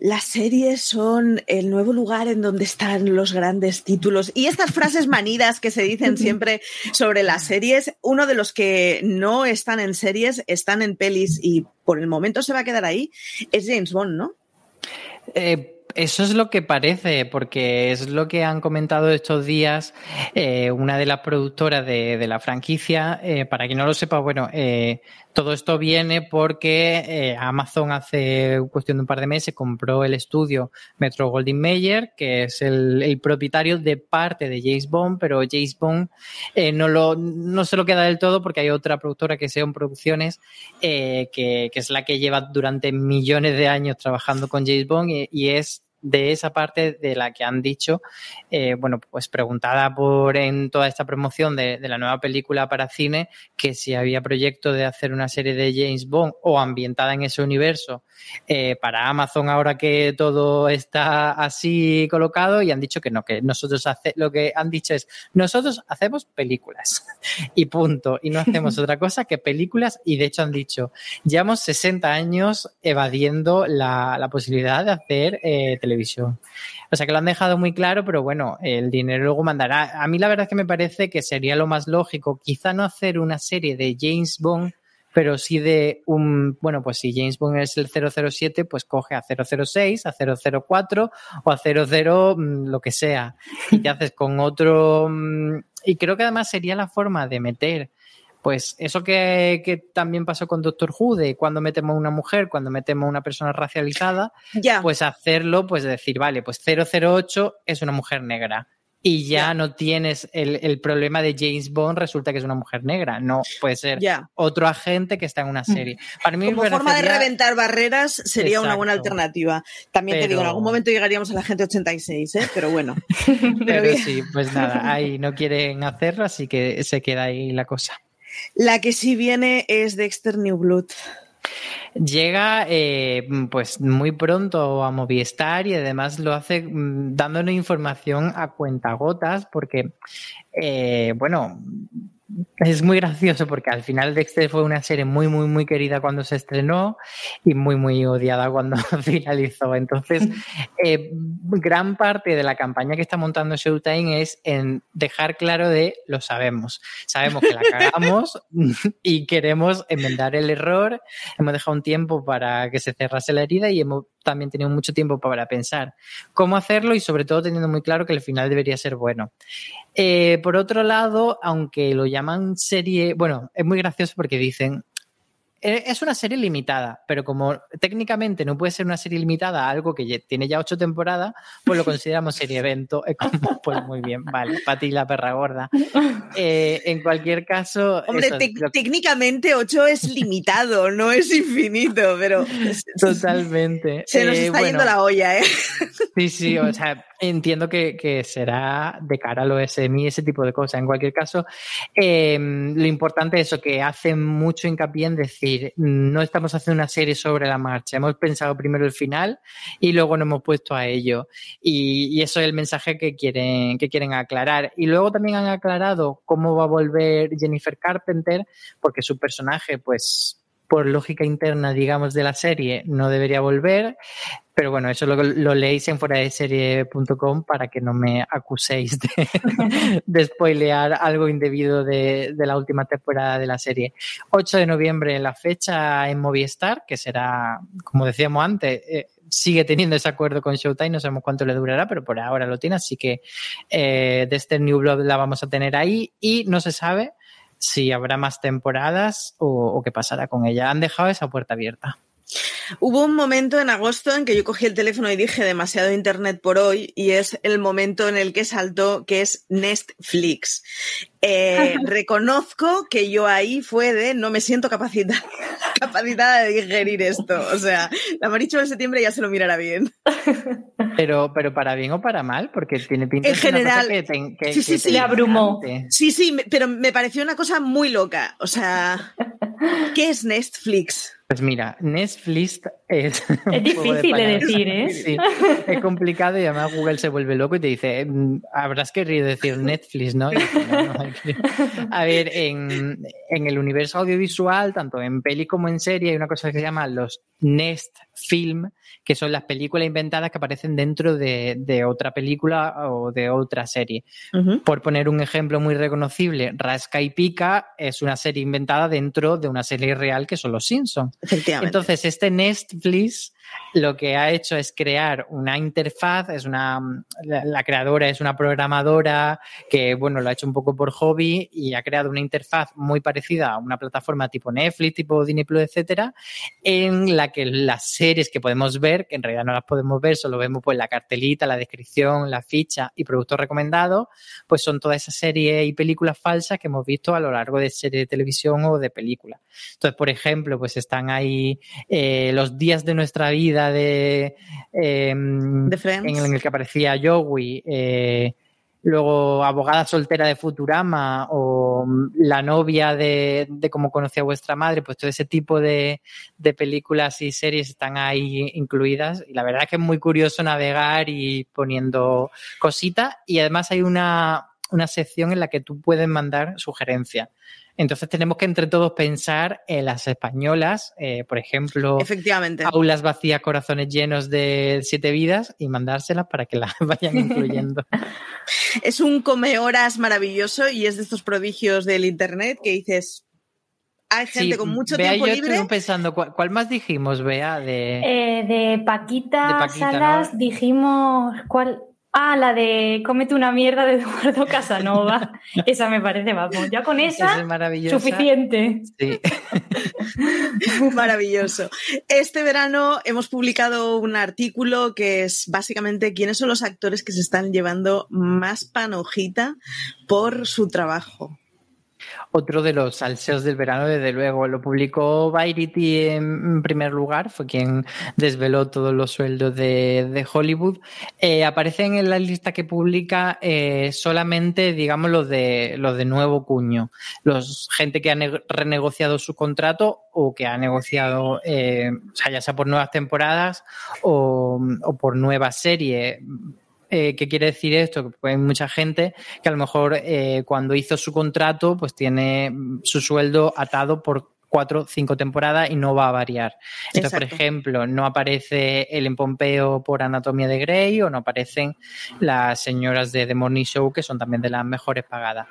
Las series son el nuevo lugar en donde están los grandes títulos. Y estas frases manidas que se dicen siempre sobre las series, uno de los que no están en series, están en pelis y por el momento se va a quedar ahí, es James Bond, ¿no? Eh, eso es lo que parece, porque es lo que han comentado estos días eh, una de las productoras de, la franquicia. Eh, para quien no lo sepa, bueno, eh, todo esto viene porque Amazon hace cuestión de un par de meses compró el estudio Metro Goldwyn Mayer, que es el, propietario de parte de James Bond, pero James Bond no, lo, no se lo queda del todo porque hay otra productora que Seon Producciones, que, que, es la que lleva durante millones de años trabajando con James Bond y es de esa parte de la que han dicho, eh, bueno, pues preguntada por en toda esta promoción de, la nueva película para cine, que si había proyecto de hacer una serie de James Bond o ambientada en ese universo eh, para Amazon ahora que todo está así colocado y han dicho que no, que nosotros hace, lo que han dicho es, nosotros hacemos películas (laughs) y punto, y no hacemos (laughs) otra cosa que películas y de hecho han dicho, llevamos 60 años evadiendo la, la posibilidad de hacer eh, televisión. O sea que lo han dejado muy claro, pero bueno, el dinero luego mandará. A mí la verdad es que me parece que sería lo más lógico, quizá no hacer una serie de James Bond, pero sí de un, bueno, pues si James Bond es el 007, pues coge a 006, a 004 o a 00 mm, lo que sea. Y te haces con otro... Mm, y creo que además sería la forma de meter pues eso que, también pasó con Doctor Who, de cuando metemos una mujer, cuando metemos una persona racializada, pues hacerlo, pues decir, vale, pues 008 es una mujer negra. Y ya no tienes el, problema de James Bond, resulta que es una mujer negra. No, puede ser otro agente que está en una serie. Para mí Como forma de reventar barreras sería una buena alternativa. También te digo, en algún momento llegaríamos a la gente 86, ¿eh? pero bueno. (laughs) pero sí, pues nada, ahí no quieren hacerlo, así que se queda ahí la cosa. La que sí viene es Dexter New Blood. Llega eh, pues muy pronto a Movistar y además lo hace mm, dándonos información a cuentagotas porque, eh, bueno, es muy gracioso porque al final Dexter fue una serie muy, muy, muy querida cuando se estrenó y muy, muy odiada cuando (laughs) finalizó. Entonces, (laughs) eh, gran parte de la campaña que está montando Showtime es en dejar claro de lo sabemos. Sabemos que la (laughs) cagamos y queremos enmendar el error. Hemos dejado un tiempo para que se cerrase la herida y hemos también tenido mucho tiempo para pensar cómo hacerlo y sobre todo teniendo muy claro que el final debería ser bueno. Eh, por otro lado, aunque lo llaman serie, bueno, es muy gracioso porque dicen, es una serie limitada, pero como técnicamente no puede ser una serie limitada a algo que tiene ya ocho temporadas, pues lo (laughs) consideramos serie evento. (laughs) pues muy bien, vale, para ti la perra gorda. Eh, en cualquier caso. Hombre, técnicamente ocho es limitado, no es infinito, pero. (laughs) Totalmente. Se nos está yendo la olla, ¿eh? Sí, sí, o sea, entiendo que, será de cara a lo SMI, ese tipo de cosas. En cualquier caso, em, lo importante es eso, que hace mucho hincapié en decir, no estamos haciendo una serie sobre la marcha, hemos pensado primero el final y luego nos hemos puesto a ello. Y, eso es el mensaje que quieren, que quieren aclarar. Y luego también han aclarado cómo va a volver Jennifer Carpenter, porque su personaje, pues, por lógica interna, digamos, de la serie, no debería volver. Pero bueno, eso lo, lo leéis en fuera de serie.com para que no me acuséis de, (laughs) de spoilear algo indebido de, de, la última temporada de la serie. 8 de noviembre la fecha en Movistar, que será, como decíamos antes, eh, sigue teniendo ese acuerdo con Showtime, no sabemos cuánto le durará, pero por ahora lo tiene, así que eh, de este New Blood la vamos a tener ahí y no se sabe si habrá más temporadas o, o qué pasará con ella. Han dejado esa puerta abierta. Hubo un momento en agosto en que yo cogí el teléfono y dije demasiado internet por hoy y es el momento en el que saltó que es Netflix. Eh, (laughs) reconozco que yo ahí fue de no me siento capacitada, (laughs) capacitada de digerir esto. O sea, la Maricho de septiembre ya se lo mirará bien. (laughs) Pero, pero para bien o para mal, porque tiene pinta en general, que, te, que, sí, sí, que sí, le abrumó. Sí, sí, pero me pareció una cosa muy loca. O sea, ¿qué es Netflix? Pues mira, Netflix es. Es difícil de, de, decir, ¿eh? Sí, (laughs) es complicado y además Google se vuelve loco y te dice, habrás querido decir Netflix, ¿no? no, no a ver, en, en, el universo audiovisual, tanto en peli como en serie, hay una cosa que se llama los Nest Film, que son las películas inventadas que aparecen dentro de, de otra película o de otra serie. Uh -huh. Por poner un ejemplo muy reconocible, Rasca y Pica es una serie inventada dentro de una serie real que son Los Simpsons. Entonces, este Netflix lo que ha hecho es crear una interfaz, es una, la, creadora es una programadora que, bueno, lo ha hecho un poco por hobby y ha creado una interfaz muy parecida a una plataforma tipo Netflix, tipo Disney Plus, etcétera, en la que las series que podemos ver, que en realidad no las podemos ver, solo vemos pues la cartelita, la descripción, la ficha y productos recomendados, pues son todas esas series y películas falsas que hemos visto a lo largo de series de televisión o de películas. Entonces, por ejemplo, pues están ahí eh, los días de nuestra vida vida de, eh, de Friends. En, el que aparecía Joey, eh, luego abogada soltera de Futurama o la novia de, de cómo conocía vuestra madre, pues todo ese tipo de, de, películas y series están ahí incluidas y la verdad es que es muy curioso navegar y poniendo cositas y además hay una, una sección en la que tú puedes mandar sugerencias. Entonces tenemos que entre todos pensar en las españolas, eh, por ejemplo, Efectivamente. aulas vacías, corazones llenos de siete vidas y mandárselas para que las (laughs) vayan incluyendo. (laughs) es un come horas maravilloso y es de estos prodigios del internet que dices. Hay gente sí, con mucho Bea, tiempo yo libre. Estoy pensando, ¿cuál, ¿cuál, más dijimos, Bea? De, eh, de Paquita, de Paquita Salas, ¿no? dijimos. ¿Cuál? Ah, la de cómete una mierda de Eduardo Casanova. (laughs) esa me parece, vamos, ya con esa, es suficiente. Sí. (laughs) Maravilloso. Este verano hemos publicado un artículo que es básicamente quiénes son los actores que se están llevando más panojita por su trabajo. Otro de los salseos del verano, desde luego, lo publicó Variety en primer lugar, fue quien desveló todos los sueldos de, Hollywood. Eh, aparecen en la lista que publica eh, solamente, digamos, los de, los de nuevo cuño, los gente que ha renegociado su contrato o que ha negociado, eh, o sea, ya sea por nuevas temporadas o, o por nueva serie. Eh, ¿Qué quiere decir esto? Que pues, hay mucha gente que a lo mejor eh, cuando hizo su contrato pues tiene su sueldo atado por cuatro, cinco temporadas y no va a variar. Entonces, Exacto. por ejemplo, no aparece el en Pompeo por Anatomía de Grey o no aparecen las señoras de The Morning Show, que son también de las mejores pagadas.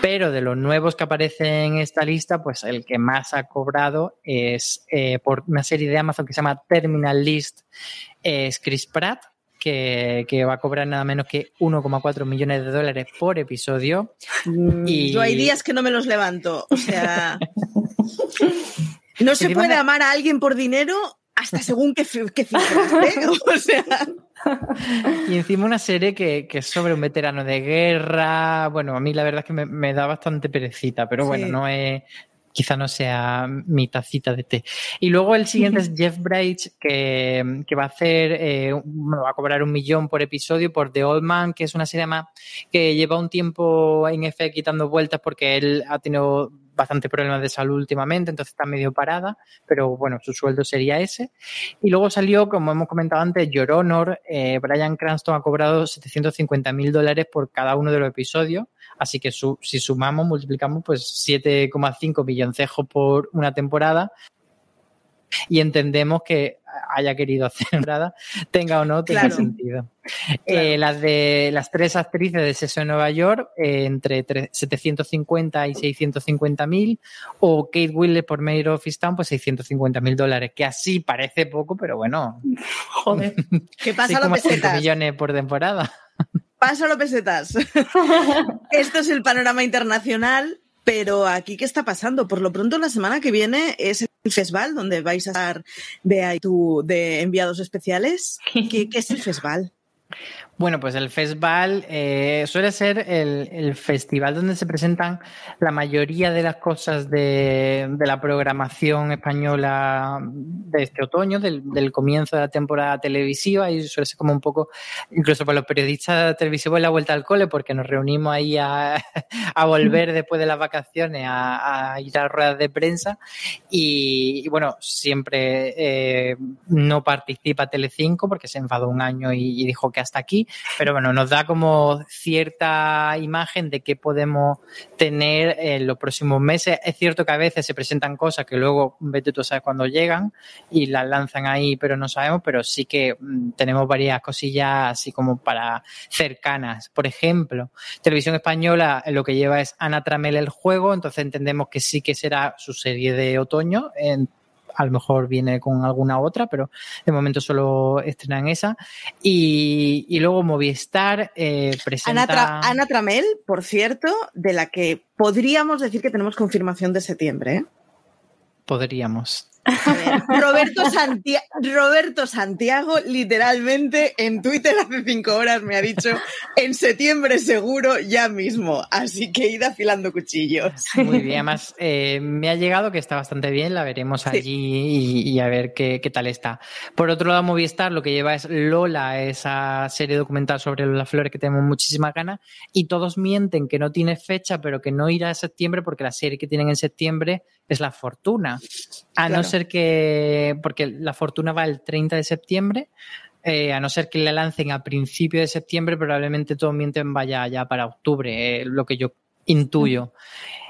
Pero de los nuevos que aparecen en esta lista, pues el que más ha cobrado es eh, por una serie de Amazon que se llama Terminal List, es Chris Pratt, que, que, va a cobrar nada menos que 1,4 millones de dólares por episodio. Y... Yo hay días que no me los levanto. O sea, (laughs) no se puede amar a alguien por dinero hasta según qué, qué cifras, ¿eh? (laughs) O sea... Y encima una serie que, que, es sobre un veterano de guerra. Bueno, a mí la verdad es que me, me da bastante perecita, pero bueno, sí. no es, quizá no sea mi tacita de té. Y luego el siguiente es Jeff Bridge, que, que va a hacer, eh, va a cobrar un millón por episodio por The Old Man, que es una serie más que lleva un tiempo en F quitando vueltas porque él ha tenido bastante problemas de salud últimamente, entonces está medio parada, pero bueno, su sueldo sería ese. Y luego salió, como hemos comentado antes, Your Honor, eh, Brian Cranston ha cobrado 750 mil dólares por cada uno de los episodios, así que su, si sumamos, multiplicamos, pues 7,5 milloncejos por una temporada, y entendemos que haya querido hacer entrada, tenga o no, tenga claro. sentido. Claro. Eh, las de las tres actrices de Sexo en Nueva York, eh, entre 750 y 650 mil, o Kate Winslet por Mayor of Town, pues 650 mil dólares, que así parece poco, pero bueno. (laughs) Joder. ¿Qué pasa (laughs) los pesetas? millones por temporada. Pasa los pesetas. (laughs) Esto es el panorama internacional Pero aquí, ¿qué está pasando? Por lo pronto, la semana que viene es el festival donde vais a estar, tú, de enviados especiales. (laughs) ¿Qué, qué es el festival? Bueno, pues el festival eh, suele ser el, festival donde se presentan la mayoría de las cosas de, la programación española de este otoño, del, comienzo de la temporada televisiva, y suele ser como un poco, incluso para los periodistas televisivos, la vuelta al cole, porque nos reunimos ahí a, volver después de las vacaciones a, ir a ruedas de prensa. Y, bueno, siempre eh, no participa Telecinco porque se enfadó un año y dijo que hasta aquí pero bueno, nos da como cierta imagen de qué podemos tener en los próximos meses. Es cierto que a veces se presentan cosas que luego, vete tú sabes cuándo llegan y las lanzan ahí, pero no sabemos, pero sí que mm, tenemos varias cosillas así como para cercanas. Por ejemplo, Televisión Española lo que lleva es Ana Tramel el juego, entonces entendemos que sí que será su serie de otoño. A lo mejor viene con alguna otra, pero de momento solo estrenan esa. Y, luego Movistar eh, presenta... Ana, Tramel, por cierto, de la que podríamos decir que tenemos confirmación de septiembre. ¿eh? Podríamos. (laughs) Roberto, Roberto Santiago, literalmente en Twitter hace cinco horas me ha dicho en septiembre seguro ya mismo. Así que id afilando cuchillos. Muy bien, además eh, me ha llegado que está bastante bien, la veremos allí y, a ver qué, tal está. Por otro lado, Movistar lo que lleva es Lola, esa serie documental sobre las flores que tenemos muchísima ganas y todos mienten que no tiene fecha, pero que no irá a septiembre porque la serie que tienen en septiembre es La Fortuna. A no ser que, porque La Fortuna va el 30 de septiembre, eh, a no ser que la lancen a principio de septiembre, probablemente todo mienten vaya ya para octubre, eh, lo que yo intuyo.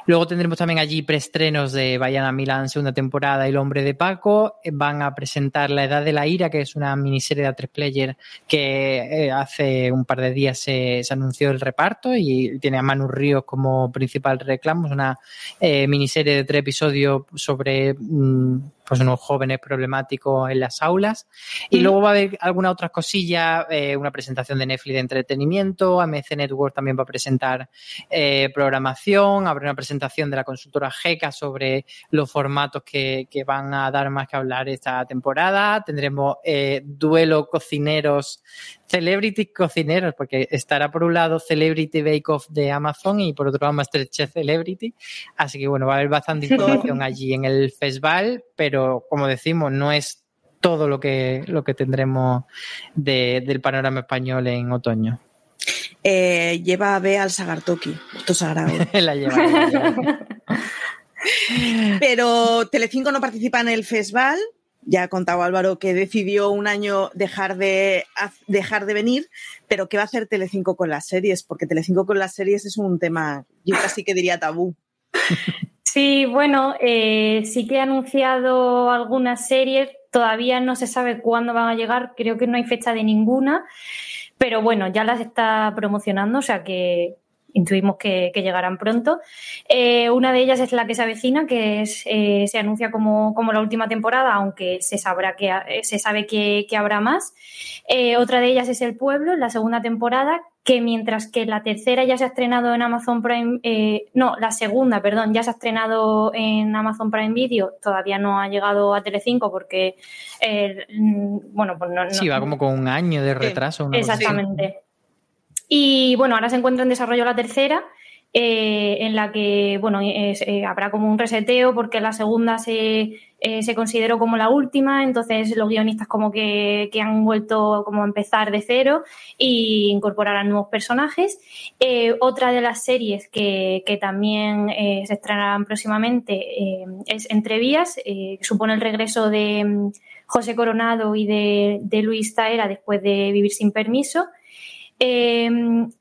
Luego tendremos también allí preestrenos de Vayan a Milán, segunda temporada, y El hombre de Paco. Eh, van a presentar La edad de la ira, que es una miniserie de tres player que eh, hace un par de días se, anunció el reparto y tiene a Manu Ríos como principal reclamo. Es una eh, miniserie de tres episodios sobre mm, pues unos jóvenes problemáticos en las aulas. Y luego va a haber alguna otra cosilla, eh, una presentación de Netflix de entretenimiento, AMC Network también va a presentar eh, programación, habrá una presentación de la consultora GECA sobre los formatos que, que van a dar más que hablar esta temporada. Tendremos eh, duelo cocineros Celebrity Cocineros, porque estará por un lado Celebrity Bake Off de Amazon y por otro lado Masterchef Celebrity. Así que bueno, va a haber bastante información allí en el festival, pero como decimos, no es todo lo que, lo que tendremos del panorama español en otoño. Eh, lleva a B al Sagartoki, esto sagrado. (laughs) la lleva. (laughs) Pero Telecinco no participa en el festival, ya ha contado Álvaro que decidió un año dejar de, dejar de venir, pero ¿qué va a hacer Telecinco con las series? Porque Telecinco con las series es un tema, yo casi que diría tabú. Sí, bueno, eh, sí que ha anunciado algunas series, todavía no se sabe cuándo van a llegar, creo que no hay fecha de ninguna, pero bueno, ya las está promocionando, o sea que intuimos que, llegarán pronto. Eh, una de ellas es la que se avecina, que es, eh, se anuncia como, la última temporada, aunque se, sabrá que, se sabe que, habrá más. Eh, otra de ellas es El Pueblo, la segunda temporada, que mientras que la tercera ya se ha estrenado en Amazon Prime, no, la segunda, perdón, ya se ha estrenado en Amazon Prime Video, todavía no ha llegado a Telecinco porque, mm, bueno, pues no, Sí, va como con un año de retraso. Exactamente. Y bueno, ahora se encuentra en desarrollo la tercera, eh, en la que bueno, eh, habrá como un reseteo porque la segunda se, eh, se, consideró como la última, entonces los guionistas como que, han vuelto como a empezar de cero e incorporarán nuevos personajes. otra de las series que, que también se estrenarán próximamente es Entrevías, que supone el regreso de mm, José Coronado y de, de Luis Taera después de Vivir sin Permiso.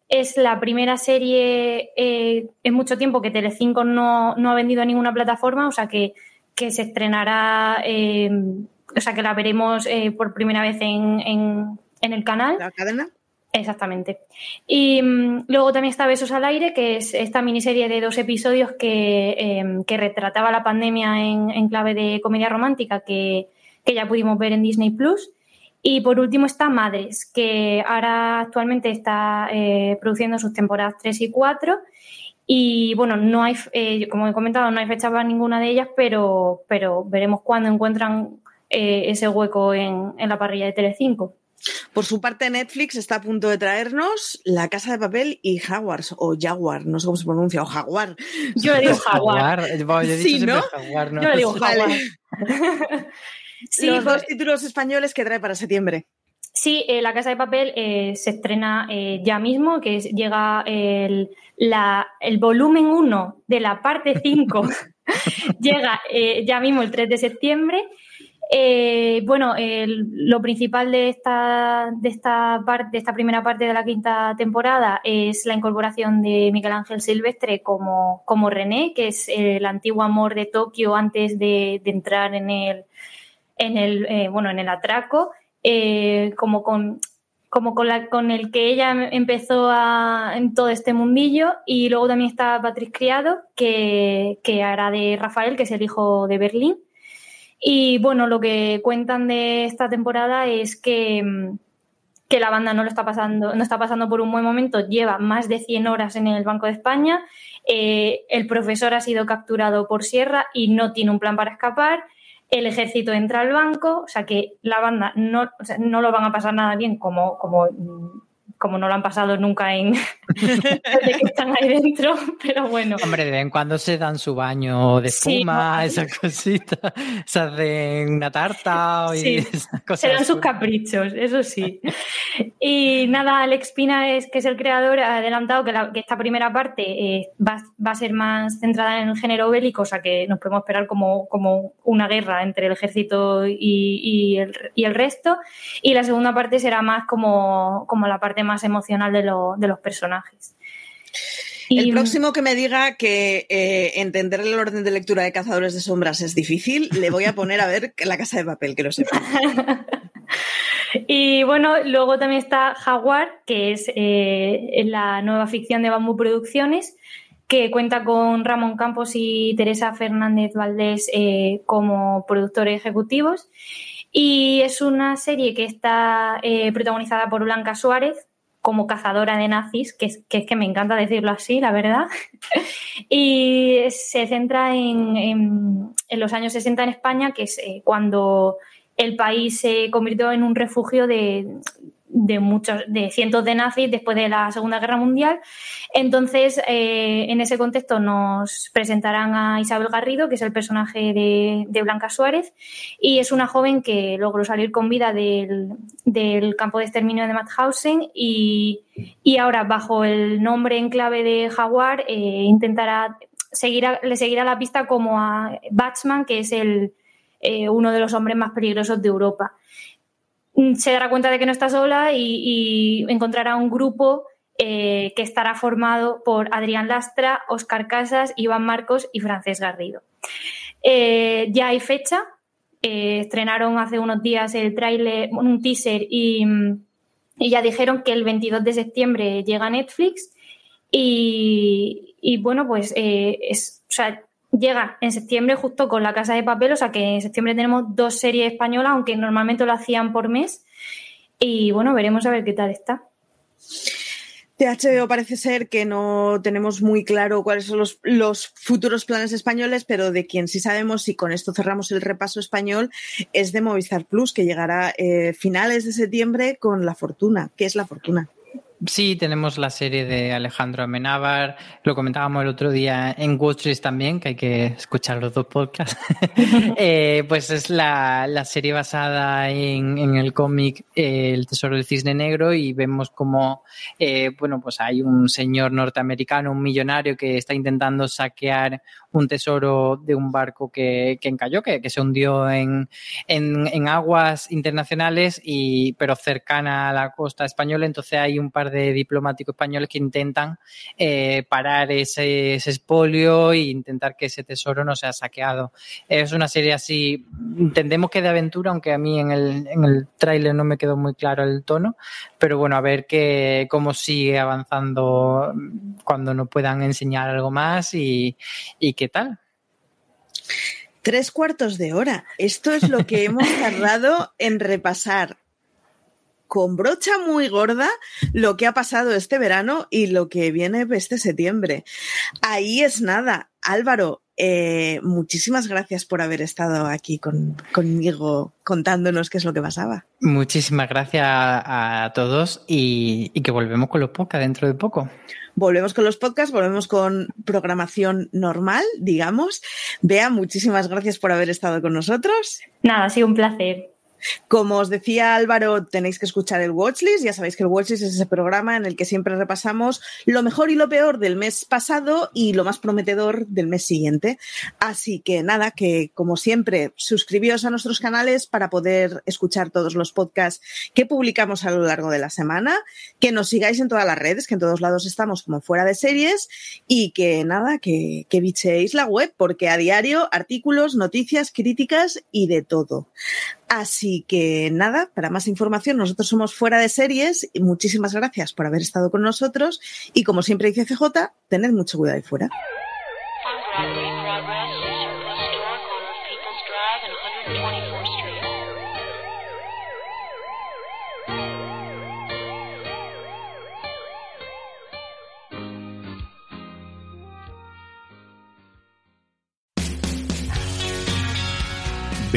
Es la primera serie eh, en mucho tiempo que Telecinco no, no ha vendido a ninguna plataforma, o sea que, se estrenará, em, o sea que la veremos eh, por primera vez en, en, el canal. ¿La cadena? Exactamente. Y mm, luego también está Besos al Aire, que es esta miniserie de dos episodios que, em, que retrataba la pandemia en, en, clave de comedia romántica que, que ya pudimos ver en Disney Plus. Y por último está Madres, que ahora actualmente está eh, produciendo sus temporadas 3 y 4 Y bueno, no hay, eh, como he comentado, no hay fecha para ninguna de ellas, pero, pero veremos cuándo encuentran eh, ese hueco en, en, la parrilla de Telecinco. Por su parte, Netflix está a punto de traernos La Casa de Papel y Jaguars, o Jaguar, no sé cómo se pronuncia, o Jaguar. Yo le digo Jaguar. sí, ¿no? Jaguar, ¿no? Yo le digo Jaguar. (laughs) sí, Los dos títulos españoles que trae para septiembre. Sí, eh, La Casa de Papel eh, se estrena eh, ya mismo, que llega el, la, el volumen 1 de la parte 5, (laughs) llega ya mismo el 3 de septiembre. bueno, lo principal de esta, de, esta parte, de esta primera parte de la quinta temporada es la incorporación de Miguel Ángel Silvestre como, como René, que es el antiguo amor de Tokio antes de, de entrar en el, en el, bueno, en el atraco. Eh, como con como con, la, con el que ella empezó a, en todo este mundillo. Y luego también está Patrick Criado, que, que hará de Rafael, que es el hijo de Berlín. Y bueno, lo que cuentan de esta temporada es que, que la banda no lo está pasando, no está pasando por un buen momento, lleva más de 100 horas en el Banco de España. Eh, el profesor ha sido capturado por Sierra y no tiene un plan para escapar el ejército entra al banco, o sea que la banda no, no lo van a pasar nada bien como, como como no lo han pasado nunca en (laughs) desde que están ahí dentro, pero bueno. Hombre, de vez en cuando se dan su baño de espuma, (laughs) esas cositas, se hacen una tarta y (laughs) esas cosas. Se dan sus caprichos, eso sí. Y nada, Alex Pina es que es el creador, ha adelantado que, que esta primera parte eh, va, va, a ser más centrada en el género bélico, o sea que nos podemos esperar como, como una guerra entre el ejército y, y, el, y el resto. Y la segunda parte será más como, como la parte más emocional de, de los personajes. el próximo que me diga que eh, entender el orden de lectura de Cazadores de Sombras es difícil, le voy a poner a ver La Casa de Papel, que lo sepa. (laughs) y bueno, luego también está Jaguar, que es eh, la nueva ficción de Bambú Producciones, que cuenta con Ramón Campos y Teresa Fernández Valdés eh, como productores ejecutivos. Y es una serie que está protagonizada por Blanca Suárez, como cazadora de nazis, que es, que me encanta decirlo así, la verdad. (laughs) y se centra en, los años 60 en España, que es eh, cuando el país se convirtió en un refugio de, de muchos, de cientos de nazis después de la Segunda Guerra Mundial. Entonces, eh, en ese contexto nos presentarán a Isabel Garrido, que es el personaje de, Blanca Suárez, y es una joven que logró salir con vida del, campo de exterminio de Mauthausen y, y, ahora, bajo el nombre en clave de Jaguar, eh, intentará seguir le seguirá la pista como a Batman, que es el, eh, uno de los hombres más peligrosos de Europa. Mm, se dará cuenta de que no está sola y, encontrará un grupo eh, que estará formado por Adrián Lastra, Óscar Casas, Iván Marcos y Francés Garrido. Eh, ya hay fecha. Eh, estrenaron hace unos días el tráiler, un teaser y, ya dijeron que el 22 de septiembre llega Netflix. Y, bueno, pues es, llega en septiembre justo con La Casa de Papel, o sea que en septiembre tenemos dos series españolas, aunque normalmente lo hacían por mes. Y bueno, veremos a ver qué tal está. THO parece ser que no tenemos muy claro cuáles son los, futuros planes españoles, pero de quien sí sabemos, y con esto cerramos el repaso español, es de Movistar Plus, que llegará eh, finales de septiembre con La Fortuna. ¿Qué es La Fortuna? Sí, tenemos la serie de Alejandro Amenábar, lo comentábamos el otro día en Watchers también, que hay que escuchar los dos podcasts. (laughs) Eh, pues es la, serie basada en, el cómic eh, El Tesoro del Cisne Negro y vemos como, eh, bueno, pues hay un señor norteamericano, un millonario que está intentando saquear un tesoro de un barco que, que encalló, que, que se hundió en, en, aguas internacionales, y, pero cercana a la costa española. Entonces hay un par de diplomáticos españoles que intentan eh, parar ese, ese expolio e intentar que ese tesoro no sea saqueado. Es una serie así, entendemos que de aventura, aunque a mí en el, en el tráiler no me quedó muy claro el tono, pero bueno, a ver qué cómo sigue avanzando cuando nos puedan enseñar algo más y, y qué tal. Tres cuartos de hora. Esto es lo que hemos tardado en repasar con brocha muy gorda lo que ha pasado este verano y lo que viene este septiembre. Ahí es nada. Álvaro, eh, muchísimas gracias por haber estado aquí conmigo contándonos qué es lo que pasaba. Muchísimas gracias a, todos y, y, que volvemos con los podcasts dentro de poco. Volvemos con los podcasts, volvemos con programación normal, digamos. Bea, muchísimas gracias por haber estado con nosotros. Nada, ha sido un placer. Como os decía Álvaro, tenéis que escuchar el Watchlist. Ya sabéis que el Watchlist es ese programa en el que siempre repasamos lo mejor y lo peor del mes pasado y lo más prometedor del mes siguiente. Así que nada, que como siempre, suscribíos a nuestros canales para poder escuchar todos los podcasts que publicamos a lo largo de la semana, que nos sigáis en todas las redes, que en todos lados estamos como fuera de series y que nada, que, que bichéis la web porque a diario artículos, noticias, críticas y de todo. Así que nada, para más información, nosotros somos fuera de series. Y muchísimas gracias por haber estado con nosotros. Y como siempre dice CJ, tened mucho cuidado ahí fuera.